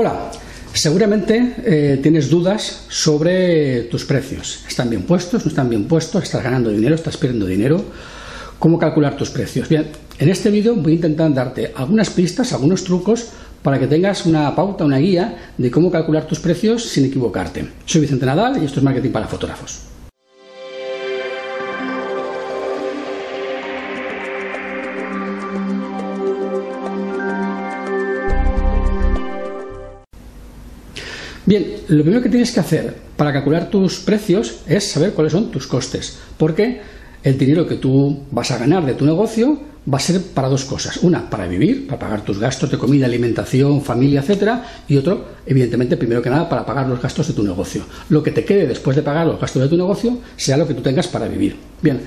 Hola, seguramente eh, tienes dudas sobre tus precios. ¿Están bien puestos? ¿No están bien puestos? ¿Estás ganando dinero? ¿Estás perdiendo dinero? ¿Cómo calcular tus precios? Bien, en este vídeo voy a intentar darte algunas pistas, algunos trucos para que tengas una pauta, una guía de cómo calcular tus precios sin equivocarte. Soy Vicente Nadal y esto es Marketing para Fotógrafos. Bien, lo primero que tienes que hacer para calcular tus precios es saber cuáles son tus costes, porque el dinero que tú vas a ganar de tu negocio va a ser para dos cosas. Una, para vivir, para pagar tus gastos de comida, alimentación, familia, etcétera, y otro, evidentemente, primero que nada, para pagar los gastos de tu negocio. Lo que te quede después de pagar los gastos de tu negocio sea lo que tú tengas para vivir. Bien.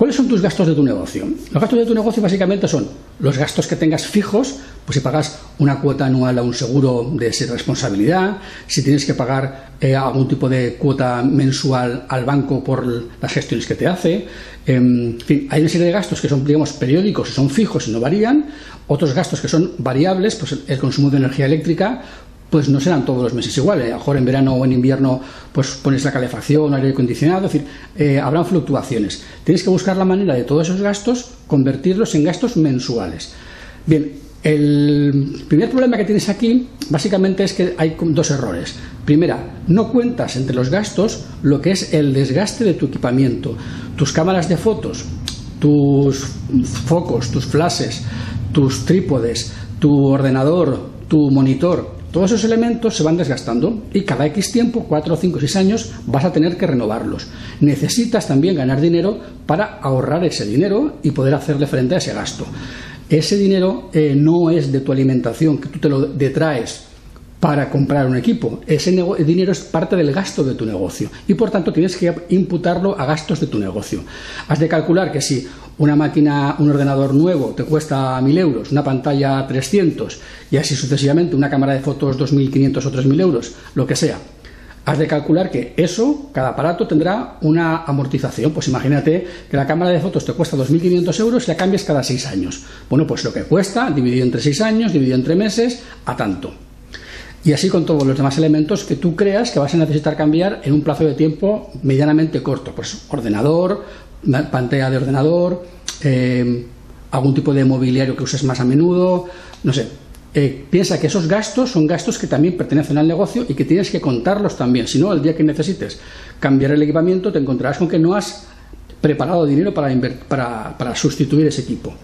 ¿Cuáles son tus gastos de tu negocio? Los gastos de tu negocio básicamente son los gastos que tengas fijos, pues si pagas una cuota anual a un seguro de responsabilidad, si tienes que pagar eh, algún tipo de cuota mensual al banco por las gestiones que te hace. Em, en fin, hay una serie de gastos que son, digamos, periódicos y son fijos y no varían. Otros gastos que son variables, pues el consumo de energía eléctrica, pues no serán todos los meses iguales. A lo mejor en verano o en invierno pues pones la calefacción, aire acondicionado, es decir, eh, habrán fluctuaciones. Tienes que buscar la manera de todos esos gastos convertirlos en gastos mensuales. Bien, el primer problema que tienes aquí básicamente es que hay dos errores. Primera, no cuentas entre los gastos lo que es el desgaste de tu equipamiento, tus cámaras de fotos, tus focos, tus flashes, tus trípodes, tu ordenador, tu monitor, todos esos elementos se van desgastando y cada X tiempo, 4, 5, 6 años, vas a tener que renovarlos. Necesitas también ganar dinero para ahorrar ese dinero y poder hacerle frente a ese gasto. Ese dinero eh, no es de tu alimentación, que tú te lo detraes para comprar un equipo. Ese dinero es parte del gasto de tu negocio y por tanto tienes que imputarlo a gastos de tu negocio. Has de calcular que si una máquina, un ordenador nuevo te cuesta 1.000 euros, una pantalla 300 y así sucesivamente una cámara de fotos 2.500 o 3.000 euros, lo que sea. Has de calcular que eso, cada aparato tendrá una amortización. Pues imagínate que la cámara de fotos te cuesta 2.500 euros y la cambias cada 6 años. Bueno, pues lo que cuesta, dividido entre 6 años, dividido entre meses, a tanto. Y así con todos los demás elementos que tú creas que vas a necesitar cambiar en un plazo de tiempo medianamente corto. Pues ordenador, pantalla de ordenador, eh, algún tipo de mobiliario que uses más a menudo, no sé. Eh, piensa que esos gastos son gastos que también pertenecen al negocio y que tienes que contarlos también. Si no, el día que necesites cambiar el equipamiento, te encontrarás con que no has preparado dinero para, para sustituir ese equipo.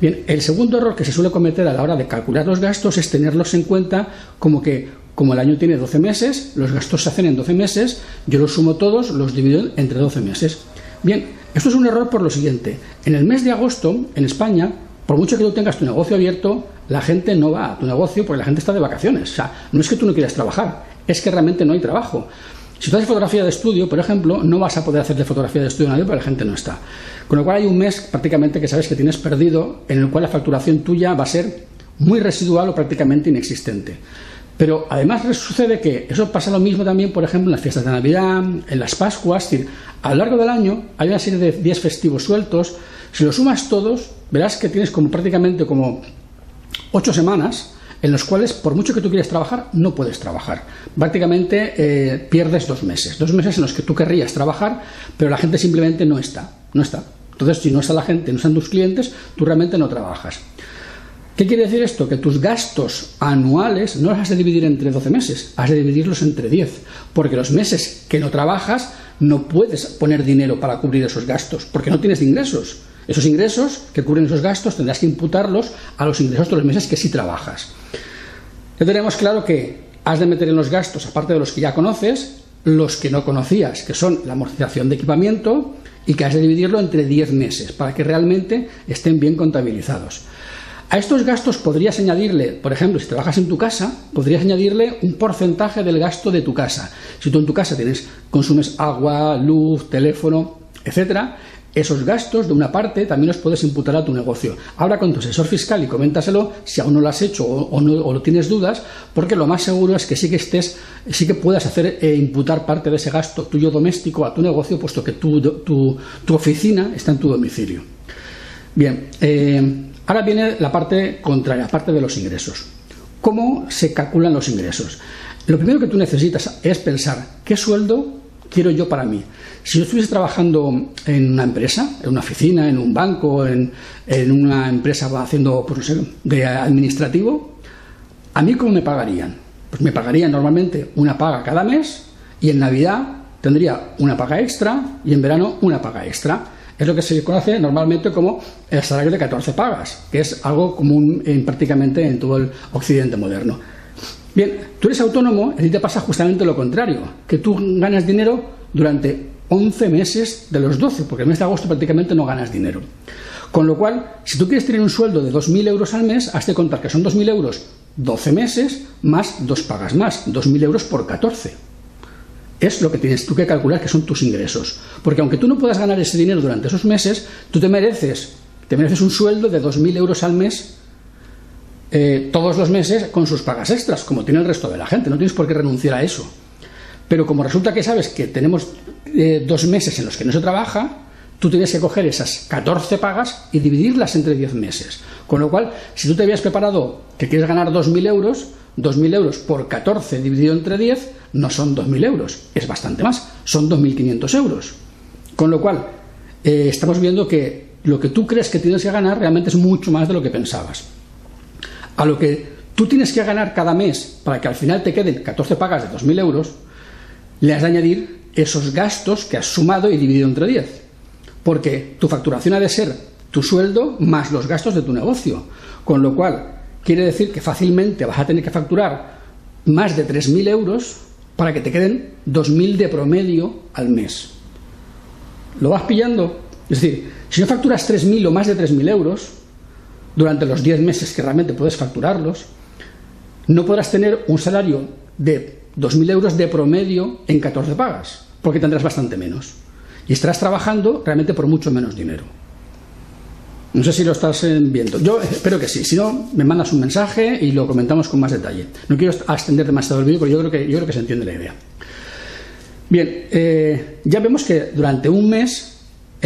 Bien, el segundo error que se suele cometer a la hora de calcular los gastos es tenerlos en cuenta como que, como el año tiene 12 meses, los gastos se hacen en 12 meses, yo los sumo todos, los divido entre 12 meses. Bien, esto es un error por lo siguiente. En el mes de agosto, en España, por mucho que tú tengas tu negocio abierto, la gente no va a tu negocio porque la gente está de vacaciones. O sea, no es que tú no quieras trabajar, es que realmente no hay trabajo. Si tú haces fotografía de estudio, por ejemplo, no vas a poder hacerle fotografía de estudio a nadie porque la gente no está. Con lo cual hay un mes prácticamente que sabes que tienes perdido en el cual la facturación tuya va a ser muy residual o prácticamente inexistente. Pero además sucede que eso pasa lo mismo también, por ejemplo, en las fiestas de Navidad, en las Pascuas, es decir, a lo largo del año hay una serie de días festivos sueltos, si los sumas todos, verás que tienes como prácticamente como ocho semanas en los cuales, por mucho que tú quieras trabajar, no puedes trabajar. Prácticamente eh, pierdes dos meses, dos meses en los que tú querrías trabajar, pero la gente simplemente no está, no está. Entonces, si no está la gente, no están tus clientes, tú realmente no trabajas. ¿Qué quiere decir esto? Que tus gastos anuales no los has de dividir entre 12 meses, has de dividirlos entre 10, porque los meses que no trabajas no puedes poner dinero para cubrir esos gastos, porque no tienes ingresos. Esos ingresos que cubren esos gastos tendrás que imputarlos a los ingresos de los meses que sí trabajas. Ya tenemos claro que has de meter en los gastos, aparte de los que ya conoces, los que no conocías, que son la amortización de equipamiento y que has de dividirlo entre 10 meses para que realmente estén bien contabilizados. A estos gastos podrías añadirle, por ejemplo, si trabajas en tu casa, podrías añadirle un porcentaje del gasto de tu casa. Si tú en tu casa tienes, consumes agua, luz, teléfono, etcétera, esos gastos de una parte también los puedes imputar a tu negocio. Habla con tu asesor fiscal y coméntaselo si aún no lo has hecho o, no, tienes dudas, porque lo más seguro es que sí que estés, sí que puedas hacer e imputar parte de ese gasto tuyo doméstico a tu negocio, puesto que tu, oficina está en tu domicilio. Bien, eh, ahora viene la parte contraria, parte de los ingresos. ¿cómo se calculan los ingresos? Lo primero que tú necesitas es pensar qué sueldo quiero yo para mí. Si yo estuviese trabajando en una empresa, en una oficina, en un banco, en, una empresa haciendo, pues de administrativo, ¿a mí cómo me pagarían? Pues me pagarían normalmente una paga cada mes y en Navidad tendría una paga extra y en verano una paga extra. Es lo que se conoce normalmente como el salario de 14 pagas, que es algo común en, prácticamente en todo el occidente moderno. Bien, tú eres autónomo y te pasa justamente lo contrario, que tú ganas dinero durante 11 meses de los 12, porque el mes de agosto prácticamente no ganas dinero. Con lo cual, si tú quieres tener un sueldo de 2.000 euros al mes, has de contar que son 2.000 euros 12 meses más dos pagas más, 2.000 euros por 14. Es lo que tienes tú que calcular que son tus ingresos. Porque aunque tú no puedas ganar ese dinero durante esos meses, tú te mereces, te mereces un sueldo de 2.000 euros al mes eh, todos los meses con sus pagas extras, como tiene el resto de la gente. No tienes por qué renunciar a eso. Pero como resulta que sabes que tenemos eh, dos meses en los que no se trabaja, tú tienes que coger esas 14 pagas y dividirlas entre 10 meses. Con lo cual, si tú te habías preparado que quieres ganar 2.000 euros, 2.000 euros por 14 dividido entre 10 no son 2.000 euros, es bastante más, son 2.500 euros. Con lo cual, eh, estamos viendo que lo que tú crees que tienes que ganar realmente es mucho más de lo que pensabas a lo que tú tienes que ganar cada mes para que al final te queden 14 pagas de 2.000 euros, le has de añadir esos gastos que has sumado y dividido entre 10. Porque tu facturación ha de ser tu sueldo más los gastos de tu negocio. Con lo cual, quiere decir que fácilmente vas a tener que facturar más de 3.000 euros para que te queden 2.000 de promedio al mes. ¿Lo vas pillando? Es decir, si no facturas 3.000 o más de 3.000 euros, durante los 10 meses que realmente puedes facturarlos, no podrás tener un salario de 2.000 euros de promedio en 14 pagas, porque tendrás bastante menos. Y estarás trabajando realmente por mucho menos dinero. No sé si lo estás viendo. Yo espero que sí. Si no, me mandas un mensaje y lo comentamos con más detalle. No quiero extender demasiado el vídeo, pero yo creo que, yo creo que se entiende la idea. Bien, eh, ya vemos que durante un mes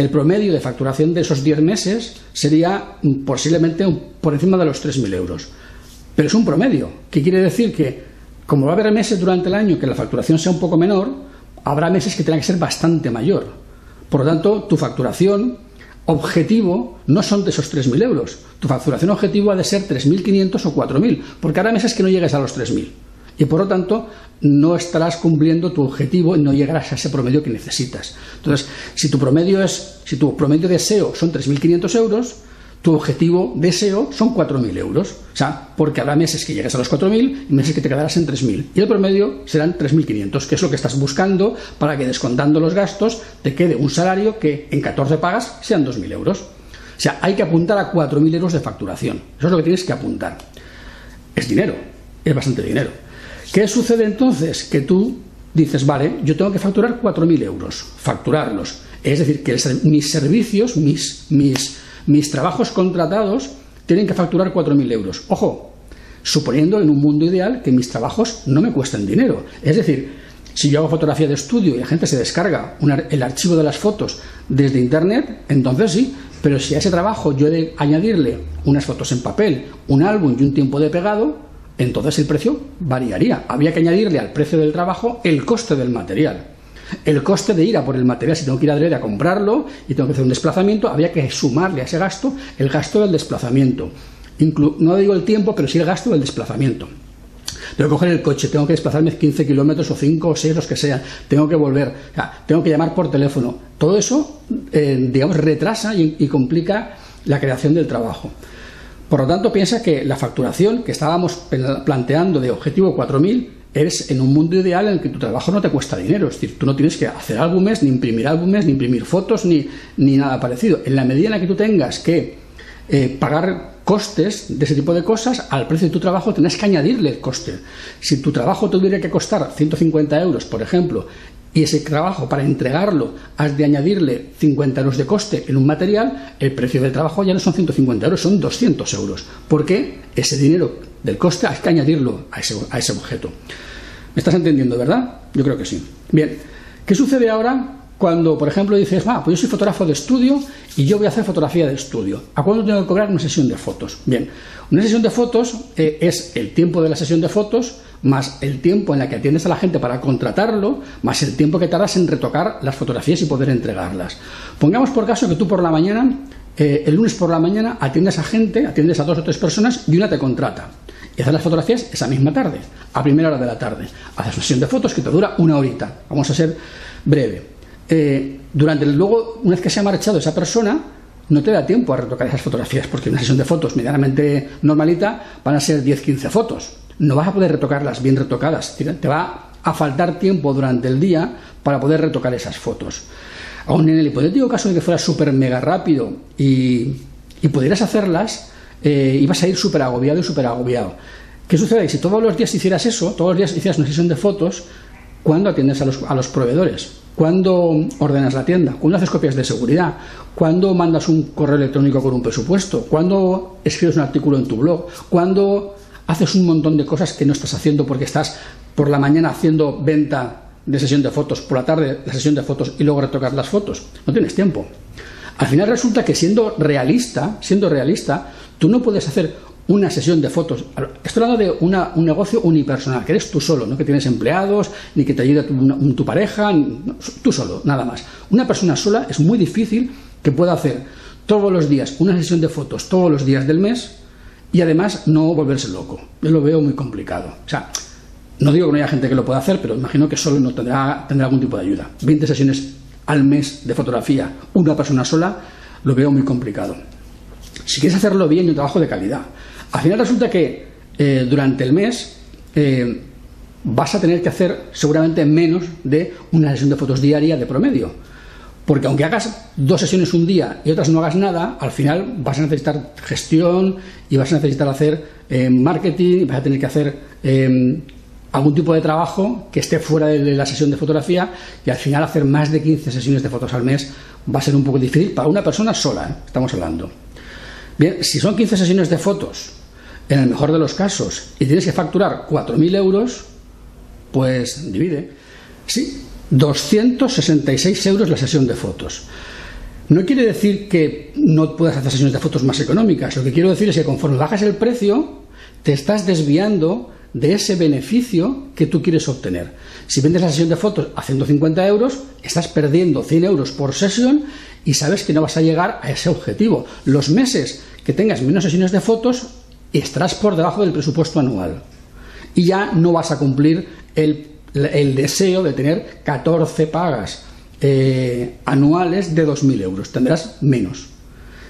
el promedio de facturación de esos 10 meses sería posiblemente por encima de los 3.000 euros. Pero es un promedio, que quiere decir que, como va a haber meses durante el año que la facturación sea un poco menor, habrá meses que tengan que ser bastante mayor. Por lo tanto, tu facturación objetivo no son de esos 3.000 euros. Tu facturación objetivo ha de ser 3.500 o 4.000, porque habrá meses que no llegues a los 3.000 y por lo tanto no estarás cumpliendo tu objetivo y no llegarás a ese promedio que necesitas. Entonces, si tu promedio es, si tu promedio de SEO son 3.500 euros, tu objetivo de SEO son 4.000 euros. O sea, porque habrá meses que llegues a los 4.000 y meses que te quedarás en 3.000. Y el promedio serán 3.500, que es lo que estás buscando para que descontando los gastos te quede un salario que en 14 pagas sean 2.000 euros. O sea, hay que apuntar a 4.000 euros de facturación. Eso es lo que tienes que apuntar. Es dinero, es bastante dinero. ¿Qué sucede entonces? Que tú dices, vale, yo tengo que facturar 4.000 euros, facturarlos. Es decir, que mis servicios, mis, mis, mis trabajos contratados, tienen que facturar 4.000 euros. Ojo, suponiendo en un mundo ideal que mis trabajos no me cuesten dinero. Es decir, si yo hago fotografía de estudio y la gente se descarga el archivo de las fotos desde Internet, entonces sí, pero si a ese trabajo yo he de añadirle unas fotos en papel, un álbum y un tiempo de pegado, entonces el precio variaría. Había que añadirle al precio del trabajo el coste del material. El coste de ir a por el material, si tengo que ir a a comprarlo y tengo que hacer un desplazamiento, había que sumarle a ese gasto el gasto del desplazamiento. no digo el tiempo, pero sí el gasto del desplazamiento. Tengo que coger el coche, tengo que desplazarme 15 kilómetros o 5 o 6, los que sean, tengo que volver, tengo que llamar por teléfono. Todo eso, eh, digamos, retrasa y complica la creación del trabajo. Por lo tanto, piensa que la facturación que estábamos planteando de objetivo 4.000 es en un mundo ideal en el que tu trabajo no te cuesta dinero. Es decir, tú no tienes que hacer álbumes, ni imprimir álbumes, ni imprimir fotos, ni, ni nada parecido. En la medida en la que tú tengas que eh, pagar costes de ese tipo de cosas, al precio de tu trabajo tienes que añadirle el coste. Si tu trabajo tuviera que costar 150 euros, por ejemplo, y ese trabajo para entregarlo has de añadirle 50 euros de coste en un material, el precio del trabajo ya no son 150 euros, son 200 euros. Porque ese dinero del coste hay que añadirlo a ese, a ese objeto. ¿Me estás entendiendo, verdad? Yo creo que sí. Bien, ¿qué sucede ahora cuando, por ejemplo, dices, va, pues yo soy fotógrafo de estudio y yo voy a hacer fotografía de estudio. ¿A cuándo tengo que cobrar una sesión de fotos? Bien, una sesión de fotos eh, es el tiempo de la sesión de fotos más el tiempo en la que atiendes a la gente para contratarlo, más el tiempo que tardas en retocar las fotografías y poder entregarlas. Pongamos por caso que tú por la mañana, eh, el lunes por la mañana, atiendes a gente, atiendes a dos o tres personas y una te contrata. Y haces las fotografías esa misma tarde, a primera hora de la tarde. Haces una sesión de fotos que te dura una horita. Vamos a ser breve. Eh, durante luego, una vez que se ha marchado esa persona, no te da tiempo a retocar esas fotografías, porque una sesión de fotos medianamente normalita van a ser 10-15 fotos. No vas a poder retocarlas bien retocadas. Te va a faltar tiempo durante el día para poder retocar esas fotos. Aún en el hipotético caso de que fuera súper mega rápido y, pudieras hacerlas, eh, ibas a ir súper agobiado y súper agobiado. ¿Qué sucede? Si todos los días hicieras eso, todos los días hicieras una sesión de fotos, ¿cuándo atiendes a los, a los proveedores? ¿Cuándo ordenas la tienda? ¿Cuándo haces copias de seguridad? ¿Cuándo mandas un correo electrónico con un presupuesto? ¿Cuándo escribes un artículo en tu blog? ¿Cuándo haces un montón de cosas que no estás haciendo porque estás por la mañana haciendo venta de sesión de fotos, por la tarde la sesión de fotos y luego retocas las fotos? No tienes tiempo. Al final resulta que siendo realista, siendo realista, tú no puedes hacer una sesión de fotos. Estoy hablando de un negocio unipersonal, que eres tú solo, no que tienes empleados, ni que te ayude tu, pareja, tú solo, nada más. Una persona sola es muy difícil que pueda hacer todos los días una sesión de fotos, todos los días del mes, y además no volverse loco. Yo lo veo muy complicado. O sea, no digo que no haya gente que lo pueda hacer, pero imagino que solo no tendrá, tendrá algún tipo de ayuda. 20 sesiones al mes de fotografía, una persona sola, lo veo muy complicado. Si quieres hacerlo bien y un trabajo de calidad, al final resulta que eh, durante el mes eh, vas a tener que hacer seguramente menos de una sesión de fotos diaria de promedio. Porque aunque hagas dos sesiones un día y otras no hagas nada, al final vas a necesitar gestión y vas a necesitar hacer eh, marketing y vas a tener que hacer algún tipo de trabajo que esté fuera de la sesión de fotografía y al final hacer más de 15 sesiones de fotos al mes va a ser un poco difícil para una persona sola, estamos hablando. Bien, si son 15 sesiones de fotos en el mejor de los casos, y tienes que facturar 4.000 euros, pues divide. Sí, 266 euros la sesión de fotos. No quiere decir que no puedas hacer sesiones de fotos más económicas. Lo que quiero decir es que conforme bajas el precio, te estás desviando de ese beneficio que tú quieres obtener. Si vendes la sesión de fotos a 150 euros, estás perdiendo 100 euros por sesión y sabes que no vas a llegar a ese objetivo. Los meses que tengas menos sesiones de fotos, estarás por debajo del presupuesto anual y ya no vas a cumplir el, deseo de tener 14 pagas eh, anuales de 2.000 euros. Tendrás menos.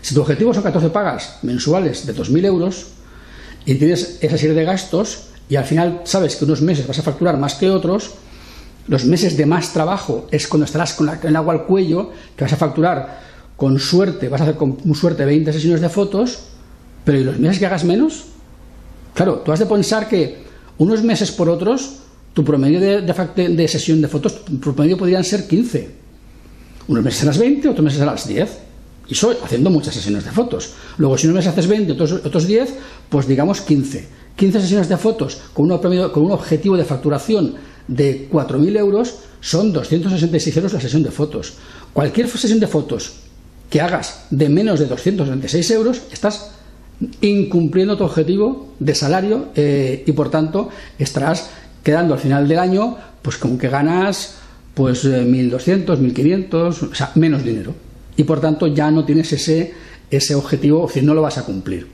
Si tu objetivo son 14 pagas mensuales de 2.000 euros y tienes esa serie de gastos y al final sabes que unos meses vas a facturar más que otros, los meses de más trabajo es cuando estarás con, el agua al cuello, que vas a facturar con suerte, vas a hacer con suerte 20 sesiones de fotos pero ¿y los meses que hagas menos? Claro, tú has de pensar que unos meses por otros, tu promedio de, de, sesión de fotos, tu promedio podrían ser 15. Unos meses serás 20, otros meses serás 10. Y eso haciendo muchas sesiones de fotos. Luego, si unos meses haces 20, otros, otros 10, pues digamos 15. 15 sesiones de fotos con, con un objetivo de facturación de 4.000 euros son 266 euros la sesión de fotos. Cualquier sesión de fotos que hagas de menos de 266 euros, estás incumpliendo tu objetivo de salario eh, y por tanto estarás quedando al final del año pues como que ganas pues 1.200, eh, 1.500, o sea, menos dinero. Y por tanto ya no tienes ese, ese objetivo, o sea, no lo vas a cumplir.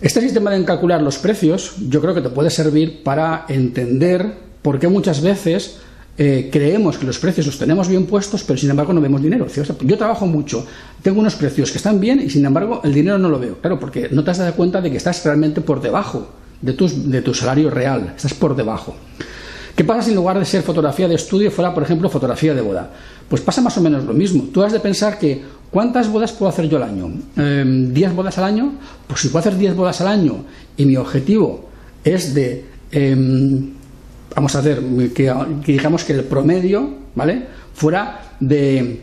Este sistema de calcular los precios yo creo que te puede servir para entender por qué muchas veces eh, creemos que los precios los tenemos bien puestos, pero sin embargo no vemos dinero. Yo trabajo mucho, tengo unos precios que están bien y sin embargo el dinero no lo veo. Claro, porque no te has dado cuenta de que estás realmente por debajo de, de tu salario real, estás por debajo. ¿Qué pasa si en lugar de ser fotografía de estudio fuera, por ejemplo, fotografía de boda? Pues pasa más o menos lo mismo. Tú has de pensar que ¿cuántas bodas puedo hacer yo al año? ¿10 em, bodas al año? Pues si puedo hacer 10 bodas al año y mi objetivo es de em, vamos a hacer que, digamos que el promedio, ¿vale? Fuera de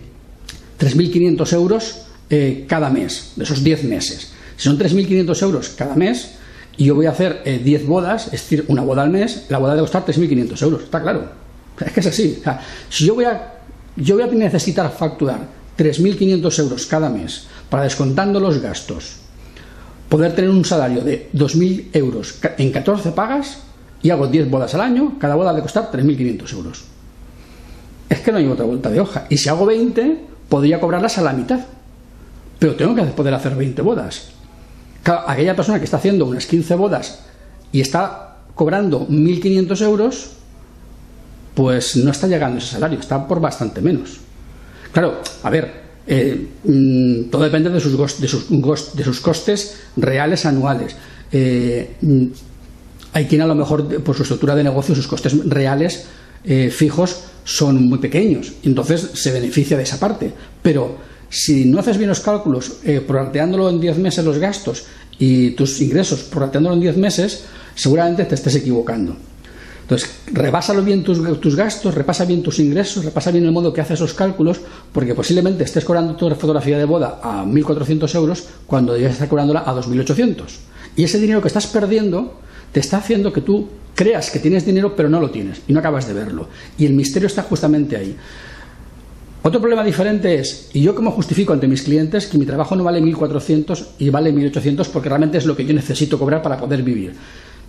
3.500 euros eh, cada mes, de esos 10 meses. Si son 3.500 euros cada mes y yo voy a hacer 10 eh, bodas, es decir, una boda al mes, la boda debe costar 3.500 euros, está claro. Es que es así. si yo voy a yo voy a necesitar facturar 3.500 euros cada mes para descontando los gastos, poder tener un salario de 2.000 euros en 14 pagas y hago 10 bodas al año, cada boda de costar 3.500 euros. Es que no hay otra vuelta de hoja. Y si hago 20, podría cobrarlas a la mitad. Pero tengo que poder hacer 20 bodas. Aquella persona que está haciendo unas 15 bodas y está cobrando 1.500 euros, pues no está llegando ese salario, está por bastante menos. Claro, a ver, eh, mm, todo depende de sus costes reales anuales. Eh, mm, hay quien a lo mejor por su estructura de negocio sus costes reales eh, fijos son muy pequeños, entonces se beneficia de esa parte. Pero si no haces bien los cálculos, eh, en 10 meses los gastos y tus ingresos prorrateándolo en 10 meses, seguramente te estés equivocando. Entonces, repásalo bien tus, tus, gastos, repasa bien tus ingresos, repasa bien el modo que haces esos cálculos, porque posiblemente estés cobrando tu fotografía de boda a 1.400 euros cuando debes estar cobrándola a 2.800. Y ese dinero que estás perdiendo te está haciendo que tú creas que tienes dinero, pero no lo tienes y no acabas de verlo. Y el misterio está justamente ahí. Otro problema diferente es, y yo como justifico ante mis clientes que mi trabajo no vale 1.400 y vale 1.800 porque realmente es lo que yo necesito cobrar para poder vivir.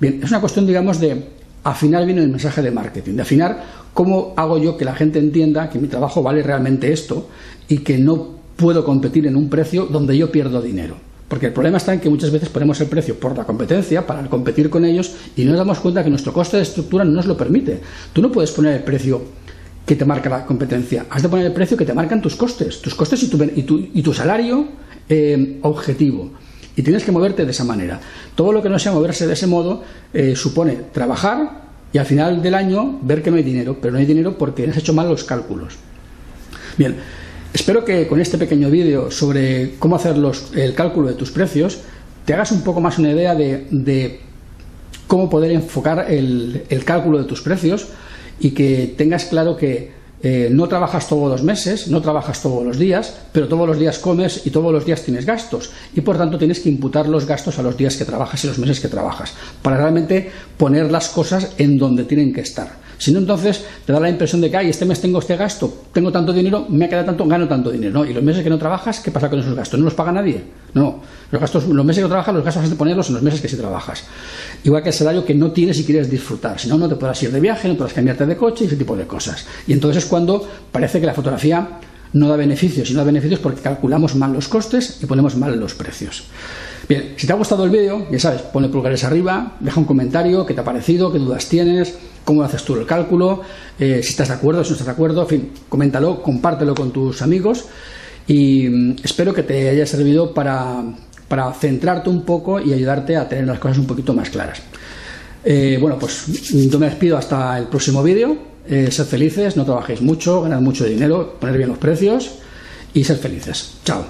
Bien, es una cuestión, digamos, de afinar bien el mensaje de marketing, de afinar cómo hago yo que la gente entienda que mi trabajo vale realmente esto y que no puedo competir en un precio donde yo pierdo dinero. Porque el problema está en que muchas veces ponemos el precio por la competencia para competir con ellos y no nos damos cuenta que nuestro coste de estructura no nos lo permite. Tú no puedes poner el precio que te marca la competencia, has de poner el precio que te marcan tus costes, tus costes y tu, y tu, salario eh, objetivo y tienes que moverte de esa manera. Todo lo que no sea moverse de ese modo eh, supone trabajar y al final del año ver que no hay dinero, pero no hay dinero porque has hecho mal los cálculos. Bien, espero que con este pequeño vídeo sobre cómo hacer el cálculo de tus precios te hagas un poco más una idea de, cómo poder enfocar el cálculo de tus precios y que tengas claro que eh, no trabajas todos los meses, no trabajas todos los días, pero todos los días comes y todos los días tienes gastos. Y por tanto tienes que imputar los gastos a los días que trabajas y los meses que trabajas, para realmente poner las cosas en donde tienen que estar. Si no, entonces te da la impresión de que, ay, este mes tengo este gasto, tengo tanto dinero, me ha quedado tanto, gano tanto dinero. Y los meses que no trabajas, ¿qué pasa con esos gastos? ¿No los paga nadie? No. Los, gastos, los meses que no trabajas, los gastos has de ponerlos en los meses que sí trabajas. Igual que el salario que no tienes y quieres disfrutar. Si no, no te podrás ir de viaje, no podrás cambiarte de coche y ese tipo de cosas. Y entonces es cuando parece que la fotografía no da beneficios, y no da beneficios porque calculamos mal los costes y ponemos mal los precios. Bien, si te ha gustado el vídeo, ya sabes, ponle pulgares arriba, deja un comentario, qué te ha parecido, qué dudas tienes, cómo haces tú el cálculo, eh, si estás de acuerdo, si no estás de acuerdo, en fin, coméntalo, compártelo con tus amigos y mm, espero que te haya servido para, para centrarte un poco y ayudarte a tener las cosas un poquito más claras. Eh, bueno, pues yo me despido hasta el próximo vídeo. Eh, sed felices, no trabajéis mucho, ganad mucho dinero, poner bien los precios y ser felices. Chao.